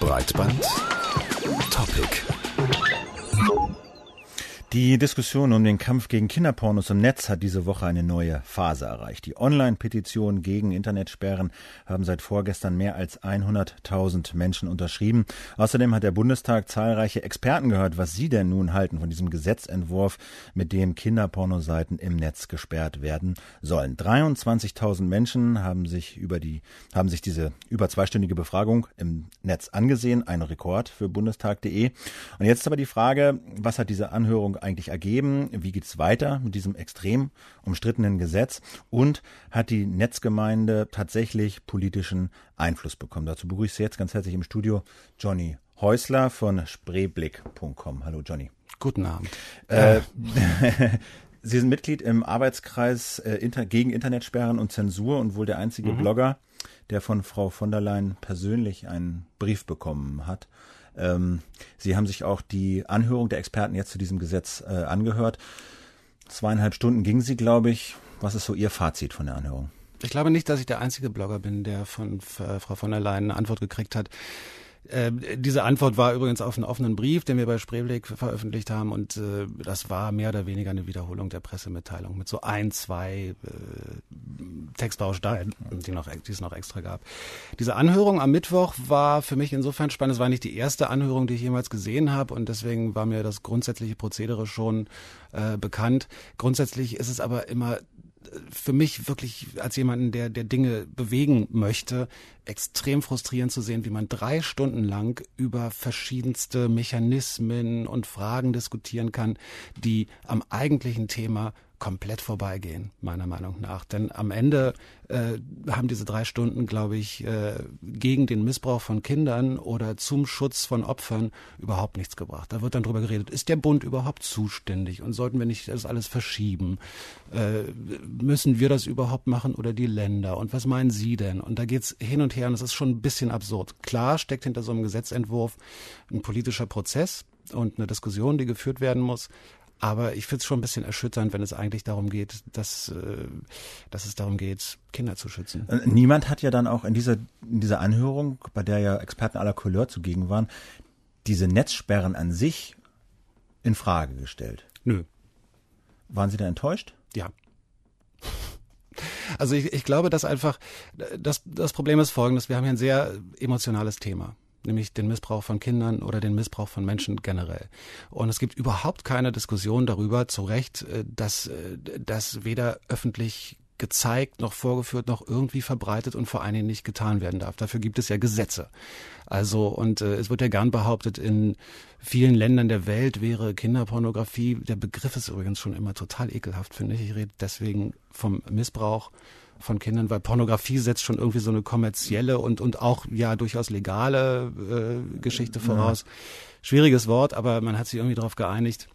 Breitband Topic die Diskussion um den Kampf gegen Kinderpornos im Netz hat diese Woche eine neue Phase erreicht. Die Online-Petitionen gegen Internetsperren haben seit vorgestern mehr als 100.000 Menschen unterschrieben. Außerdem hat der Bundestag zahlreiche Experten gehört, was sie denn nun halten von diesem Gesetzentwurf, mit dem Kinderpornoseiten im Netz gesperrt werden sollen. 23.000 Menschen haben sich über die, haben sich diese über zweistündige Befragung im Netz angesehen. Ein Rekord für Bundestag.de. Und jetzt aber die Frage, was hat diese Anhörung eigentlich ergeben? Wie geht es weiter mit diesem extrem umstrittenen Gesetz? Und hat die Netzgemeinde tatsächlich politischen Einfluss bekommen? Dazu begrüße ich jetzt ganz herzlich im Studio Johnny Häusler von spreeblick.com. Hallo Johnny. Guten Abend. Äh, Sie sind Mitglied im Arbeitskreis äh, Inter gegen Internetsperren und Zensur und wohl der einzige mhm. Blogger, der von Frau von der Leyen persönlich einen Brief bekommen hat. Ähm, Sie haben sich auch die Anhörung der Experten jetzt zu diesem Gesetz äh, angehört. Zweieinhalb Stunden ging sie, glaube ich. Was ist so Ihr Fazit von der Anhörung? Ich glaube nicht, dass ich der einzige Blogger bin, der von äh, Frau von der Leyen eine Antwort gekriegt hat. Ähm, diese Antwort war übrigens auf einen offenen Brief, den wir bei Spreeblick veröffentlicht haben und äh, das war mehr oder weniger eine Wiederholung der Pressemitteilung mit so ein, zwei äh, Textbausteinen, die, noch, die es noch extra gab. Diese Anhörung am Mittwoch war für mich insofern spannend. Es war nicht die erste Anhörung, die ich jemals gesehen habe und deswegen war mir das grundsätzliche Prozedere schon äh, bekannt. Grundsätzlich ist es aber immer für mich wirklich als jemanden, der, der Dinge bewegen möchte, extrem frustrierend zu sehen, wie man drei Stunden lang über verschiedenste Mechanismen und Fragen diskutieren kann, die am eigentlichen Thema komplett vorbeigehen, meiner Meinung nach. Denn am Ende äh, haben diese drei Stunden, glaube ich, äh, gegen den Missbrauch von Kindern oder zum Schutz von Opfern überhaupt nichts gebracht. Da wird dann drüber geredet, ist der Bund überhaupt zuständig und sollten wir nicht das alles verschieben? Äh, müssen wir das überhaupt machen oder die Länder? Und was meinen Sie denn? Und da geht's hin und her und das ist schon ein bisschen absurd. Klar steckt hinter so einem Gesetzentwurf ein politischer Prozess und eine Diskussion, die geführt werden muss. Aber ich finde es schon ein bisschen erschütternd, wenn es eigentlich darum geht, dass, äh, dass es darum geht, Kinder zu schützen. Äh, niemand hat ja dann auch in dieser, in dieser Anhörung, bei der ja Experten aller Couleur zugegen waren, diese Netzsperren an sich in Frage gestellt. Nö. Waren Sie da enttäuscht? Ja. Also ich, ich glaube, dass einfach das, das Problem ist folgendes, wir haben hier ein sehr emotionales Thema nämlich den Missbrauch von Kindern oder den Missbrauch von Menschen generell. Und es gibt überhaupt keine Diskussion darüber, zu Recht, äh, dass äh, das weder öffentlich gezeigt, noch vorgeführt, noch irgendwie verbreitet und vor allen Dingen nicht getan werden darf. Dafür gibt es ja Gesetze. Also, und äh, es wird ja gern behauptet, in vielen Ländern der Welt wäre Kinderpornografie, der Begriff ist übrigens schon immer total ekelhaft, finde ich. Ich rede deswegen vom Missbrauch von Kindern, weil Pornografie setzt schon irgendwie so eine kommerzielle und, und auch ja durchaus legale äh, Geschichte voraus. Ja. Schwieriges Wort, aber man hat sich irgendwie darauf geeinigt.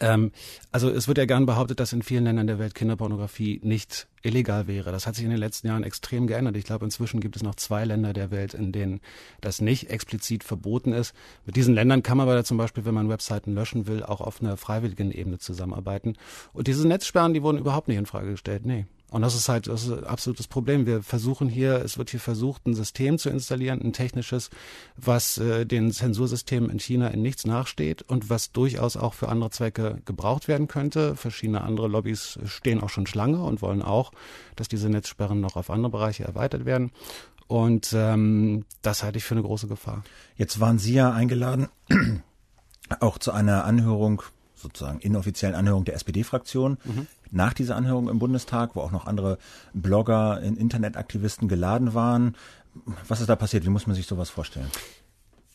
Ähm, also es wird ja gern behauptet, dass in vielen Ländern der Welt Kinderpornografie nicht illegal wäre. Das hat sich in den letzten Jahren extrem geändert. Ich glaube, inzwischen gibt es noch zwei Länder der Welt, in denen das nicht explizit verboten ist. Mit diesen Ländern kann man aber zum Beispiel, wenn man Webseiten löschen will, auch auf einer freiwilligen Ebene zusammenarbeiten. Und diese Netzsperren, die wurden überhaupt nicht in Frage gestellt. Nee. Und das ist halt das ist ein absolutes Problem. Wir versuchen hier, es wird hier versucht, ein System zu installieren, ein technisches, was äh, den Zensursystemen in China in nichts nachsteht und was durchaus auch für andere Zwecke gebraucht werden könnte. Verschiedene andere Lobbys stehen auch schon Schlange und wollen auch, dass diese Netzsperren noch auf andere Bereiche erweitert werden. Und ähm, das halte ich für eine große Gefahr. Jetzt waren Sie ja eingeladen, auch zu einer Anhörung sozusagen inoffiziellen Anhörung der SPD-Fraktion. Mhm. Nach dieser Anhörung im Bundestag, wo auch noch andere Blogger, Internetaktivisten geladen waren. Was ist da passiert? Wie muss man sich sowas vorstellen?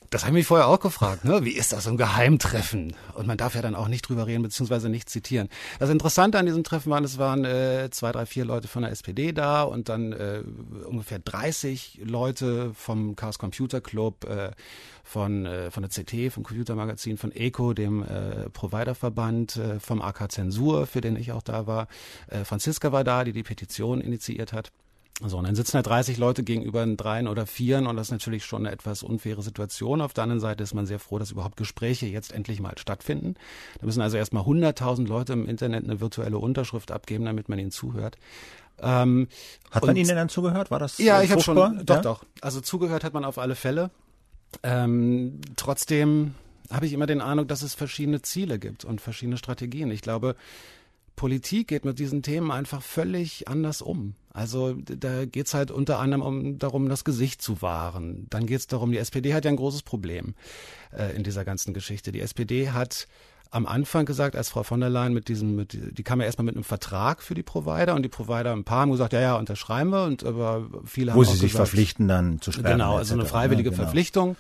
Das habe ich mich vorher auch gefragt. Ne? Wie ist das so ein Geheimtreffen? Und man darf ja dann auch nicht drüber reden, beziehungsweise nicht zitieren. Das Interessante an diesem Treffen war, es waren äh, zwei, drei, vier Leute von der SPD da und dann äh, ungefähr 30 Leute vom Chaos Computer Club, äh, von, äh, von der CT, vom Computermagazin, von ECO, dem äh, Providerverband, äh, vom AK Zensur, für den ich auch da war. Äh, Franziska war da, die die Petition initiiert hat. So, und dann sitzen da 30 Leute gegenüber dreien oder vieren und das ist natürlich schon eine etwas unfaire Situation. Auf der anderen Seite ist man sehr froh, dass überhaupt Gespräche jetzt endlich mal stattfinden. Da müssen also erstmal 100.000 Leute im Internet eine virtuelle Unterschrift abgeben, damit man ihnen zuhört. Ähm, hat man Ihnen dann zugehört? War das Ja, ich habe schon, doch, ja? doch. Also zugehört hat man auf alle Fälle. Ähm, trotzdem habe ich immer den Eindruck, dass es verschiedene Ziele gibt und verschiedene Strategien. Ich glaube, Politik geht mit diesen Themen einfach völlig anders um. Also da geht's halt unter anderem um, darum, das Gesicht zu wahren. Dann geht's darum, die SPD hat ja ein großes Problem äh, in dieser ganzen Geschichte. Die SPD hat am Anfang gesagt, als Frau von der Leyen mit diesem, mit, die kam ja erstmal mit einem Vertrag für die Provider und die Provider ein paar haben gesagt, ja, ja, unterschreiben wir und aber viele Wo haben sie sich gesagt, verpflichten dann zu sperren. Genau, also eine freiwillige ja, genau. Verpflichtung.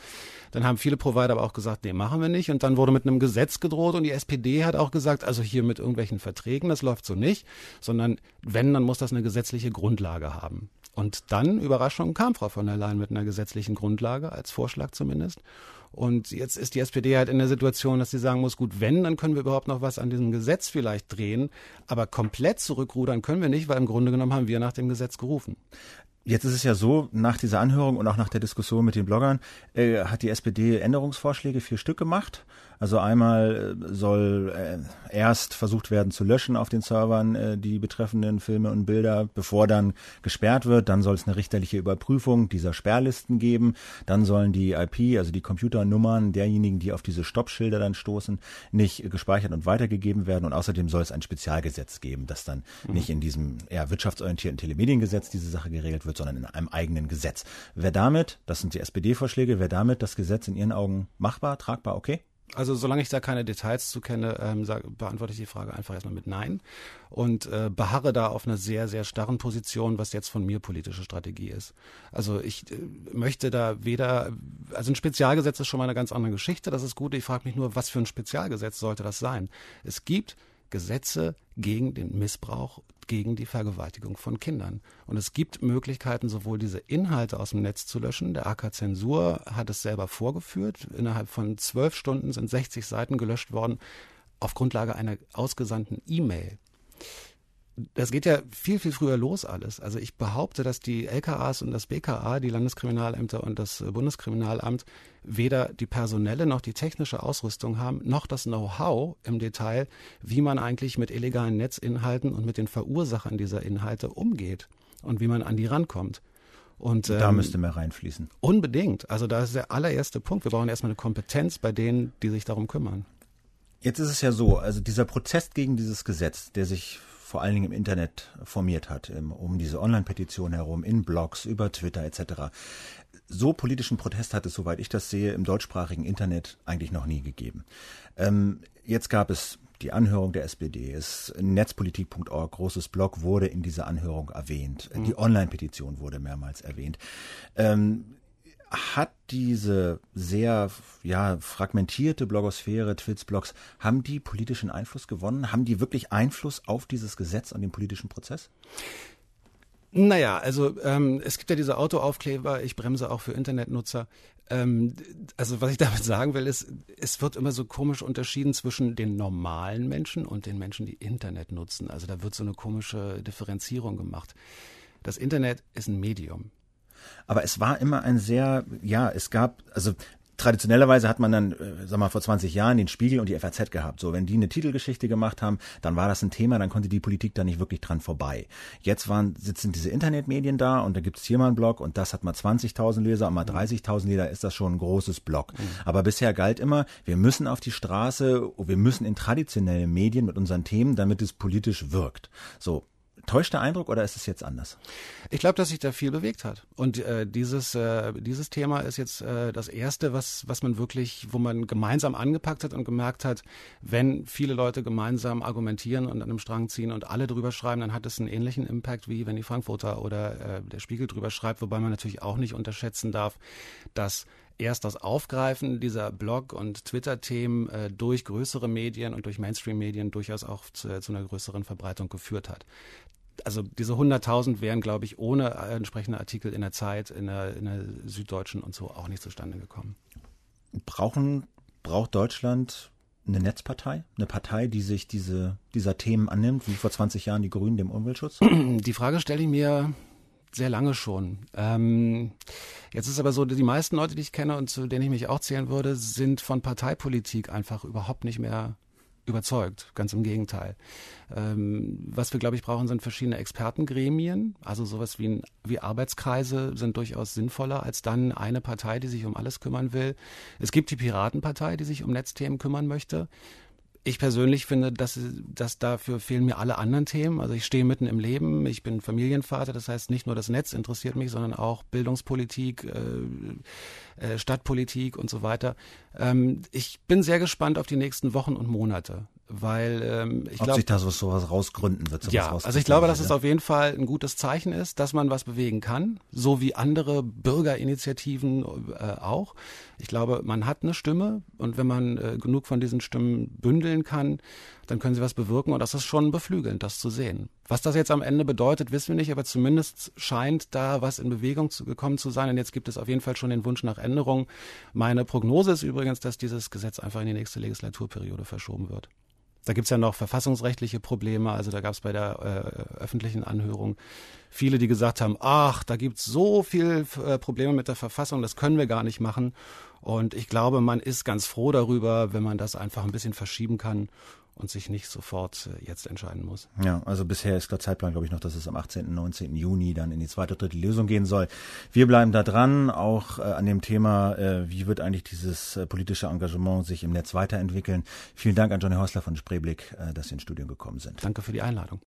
Dann haben viele Provider aber auch gesagt, nee, machen wir nicht. Und dann wurde mit einem Gesetz gedroht und die SPD hat auch gesagt, also hier mit irgendwelchen Verträgen, das läuft so nicht, sondern wenn, dann muss das eine gesetzliche Grundlage haben. Und dann, Überraschung, kam Frau von der Leyen mit einer gesetzlichen Grundlage, als Vorschlag zumindest. Und jetzt ist die SPD halt in der Situation, dass sie sagen muss, gut, wenn, dann können wir überhaupt noch was an diesem Gesetz vielleicht drehen. Aber komplett zurückrudern können wir nicht, weil im Grunde genommen haben wir nach dem Gesetz gerufen. Jetzt ist es ja so, nach dieser Anhörung und auch nach der Diskussion mit den Bloggern äh, hat die SPD Änderungsvorschläge, vier Stück gemacht. Also einmal äh, soll äh, erst versucht werden zu löschen auf den Servern äh, die betreffenden Filme und Bilder, bevor dann gesperrt wird. Dann soll es eine richterliche Überprüfung dieser Sperrlisten geben. Dann sollen die IP, also die Computernummern derjenigen, die auf diese Stoppschilder dann stoßen, nicht gespeichert und weitergegeben werden. Und außerdem soll es ein Spezialgesetz geben, das dann mhm. nicht in diesem eher wirtschaftsorientierten Telemediengesetz diese Sache geregelt wird, sondern in einem eigenen Gesetz. Wer damit, das sind die SPD-Vorschläge, wer damit das Gesetz in Ihren Augen machbar, tragbar, okay? Also solange ich da keine Details zu kenne, ähm, sag, beantworte ich die Frage einfach erstmal mit Nein und äh, beharre da auf einer sehr, sehr starren Position, was jetzt von mir politische Strategie ist. Also ich äh, möchte da weder, also ein Spezialgesetz ist schon mal eine ganz andere Geschichte, das ist gut. Ich frage mich nur, was für ein Spezialgesetz sollte das sein? Es gibt Gesetze gegen den Missbrauch, gegen die Vergewaltigung von Kindern. Und es gibt Möglichkeiten, sowohl diese Inhalte aus dem Netz zu löschen. Der AK Zensur hat es selber vorgeführt. Innerhalb von zwölf Stunden sind 60 Seiten gelöscht worden auf Grundlage einer ausgesandten E-Mail das geht ja viel, viel früher los alles. Also ich behaupte, dass die LKAs und das BKA, die Landeskriminalämter und das Bundeskriminalamt, weder die personelle noch die technische Ausrüstung haben, noch das Know-how im Detail, wie man eigentlich mit illegalen Netzinhalten und mit den Verursachern dieser Inhalte umgeht und wie man an die rankommt. Und, ähm, da müsste mehr reinfließen. Unbedingt. Also da ist der allererste Punkt. Wir brauchen erstmal eine Kompetenz bei denen, die sich darum kümmern. Jetzt ist es ja so, also dieser Prozess gegen dieses Gesetz, der sich vor allen Dingen im Internet formiert hat, um diese Online-Petition herum, in Blogs, über Twitter etc. So politischen Protest hat es, soweit ich das sehe, im deutschsprachigen Internet eigentlich noch nie gegeben. Ähm, jetzt gab es die Anhörung der SPD ist netzpolitik.org, großes Blog, wurde in dieser Anhörung erwähnt. Mhm. Die Online-Petition wurde mehrmals erwähnt. Ähm, hat diese sehr ja, fragmentierte Blogosphäre, Twits-Blogs, haben die politischen Einfluss gewonnen? Haben die wirklich Einfluss auf dieses Gesetz, an den politischen Prozess? Naja, also ähm, es gibt ja diese Autoaufkleber, ich bremse auch für Internetnutzer. Ähm, also was ich damit sagen will, ist, es wird immer so komisch unterschieden zwischen den normalen Menschen und den Menschen, die Internet nutzen. Also da wird so eine komische Differenzierung gemacht. Das Internet ist ein Medium aber es war immer ein sehr, ja, es gab, also traditionellerweise hat man dann, äh, sag mal, vor 20 Jahren den Spiegel und die FAZ gehabt. So, wenn die eine Titelgeschichte gemacht haben, dann war das ein Thema, dann konnte die Politik da nicht wirklich dran vorbei. Jetzt waren, sitzen diese Internetmedien da und da gibt's hier mal einen Blog und das hat mal 20.000 Leser, mal 30.000 Leser, ist das schon ein großes Blog. Mhm. Aber bisher galt immer, wir müssen auf die Straße, wir müssen in traditionelle Medien mit unseren Themen, damit es politisch wirkt. So, Täuscht der Eindruck oder ist es jetzt anders? Ich glaube, dass sich da viel bewegt hat. Und äh, dieses, äh, dieses Thema ist jetzt äh, das erste, was, was man wirklich, wo man gemeinsam angepackt hat und gemerkt hat, wenn viele Leute gemeinsam argumentieren und an einem Strang ziehen und alle drüber schreiben, dann hat es einen ähnlichen Impact, wie wenn die Frankfurter oder äh, der Spiegel drüber schreibt, wobei man natürlich auch nicht unterschätzen darf, dass erst das Aufgreifen dieser Blog- und Twitter-Themen äh, durch größere Medien und durch Mainstream-Medien durchaus auch zu, zu, einer größeren Verbreitung geführt hat also diese 100.000 wären, glaube ich, ohne entsprechende Artikel in der Zeit, in der, in der Süddeutschen und so auch nicht zustande gekommen. Brauchen, braucht Deutschland eine Netzpartei? Eine Partei, die sich diese, dieser Themen annimmt, wie vor 20 Jahren die Grünen dem Umweltschutz? Die Frage stelle ich mir sehr lange schon. Ähm, jetzt ist aber so, die meisten Leute, die ich kenne und zu denen ich mich auch zählen würde, sind von Parteipolitik einfach überhaupt nicht mehr überzeugt. Ganz im Gegenteil. Ähm, was wir, glaube ich, brauchen, sind verschiedene Expertengremien. Also sowas wie, wie Arbeitskreise sind durchaus sinnvoller als dann eine Partei, die sich um alles kümmern will. Es gibt die Piratenpartei, die sich um Netzthemen kümmern möchte ich persönlich finde, dass, dass dafür fehlen mir alle anderen Themen. Also ich stehe mitten im Leben, ich bin Familienvater, das heißt nicht nur das Netz interessiert mich, sondern auch Bildungspolitik, äh, äh, Stadtpolitik und so weiter. Ähm, ich bin sehr gespannt auf die nächsten Wochen und Monate weil ähm, ich glaube, sich da so sowas rausgründen wird. Ja, also ich glaube, dass es auf jeden Fall ein gutes Zeichen ist, dass man was bewegen kann, so wie andere Bürgerinitiativen äh, auch. Ich glaube, man hat eine Stimme und wenn man äh, genug von diesen Stimmen bündeln kann, dann können sie was bewirken und das ist schon beflügelnd, das zu sehen. Was das jetzt am Ende bedeutet, wissen wir nicht, aber zumindest scheint da was in Bewegung zu, gekommen zu sein und jetzt gibt es auf jeden Fall schon den Wunsch nach Änderung. Meine Prognose ist übrigens, dass dieses Gesetz einfach in die nächste Legislaturperiode verschoben wird. Da gibt's ja noch verfassungsrechtliche Probleme. Also da gab's bei der äh, öffentlichen Anhörung viele, die gesagt haben, ach, da gibt's so viel äh, Probleme mit der Verfassung, das können wir gar nicht machen. Und ich glaube, man ist ganz froh darüber, wenn man das einfach ein bisschen verschieben kann und sich nicht sofort äh, jetzt entscheiden muss. Ja, also bisher ist der Zeitplan, glaube ich, noch, dass es am 18., 19. Juni dann in die zweite, dritte Lesung gehen soll. Wir bleiben da dran, auch äh, an dem Thema, äh, wie wird eigentlich dieses äh, politische Engagement sich im Netz weiterentwickeln. Vielen Dank an Johnny Häusler von Spreeblick, äh, dass Sie ins Studio gekommen sind. Danke für die Einladung.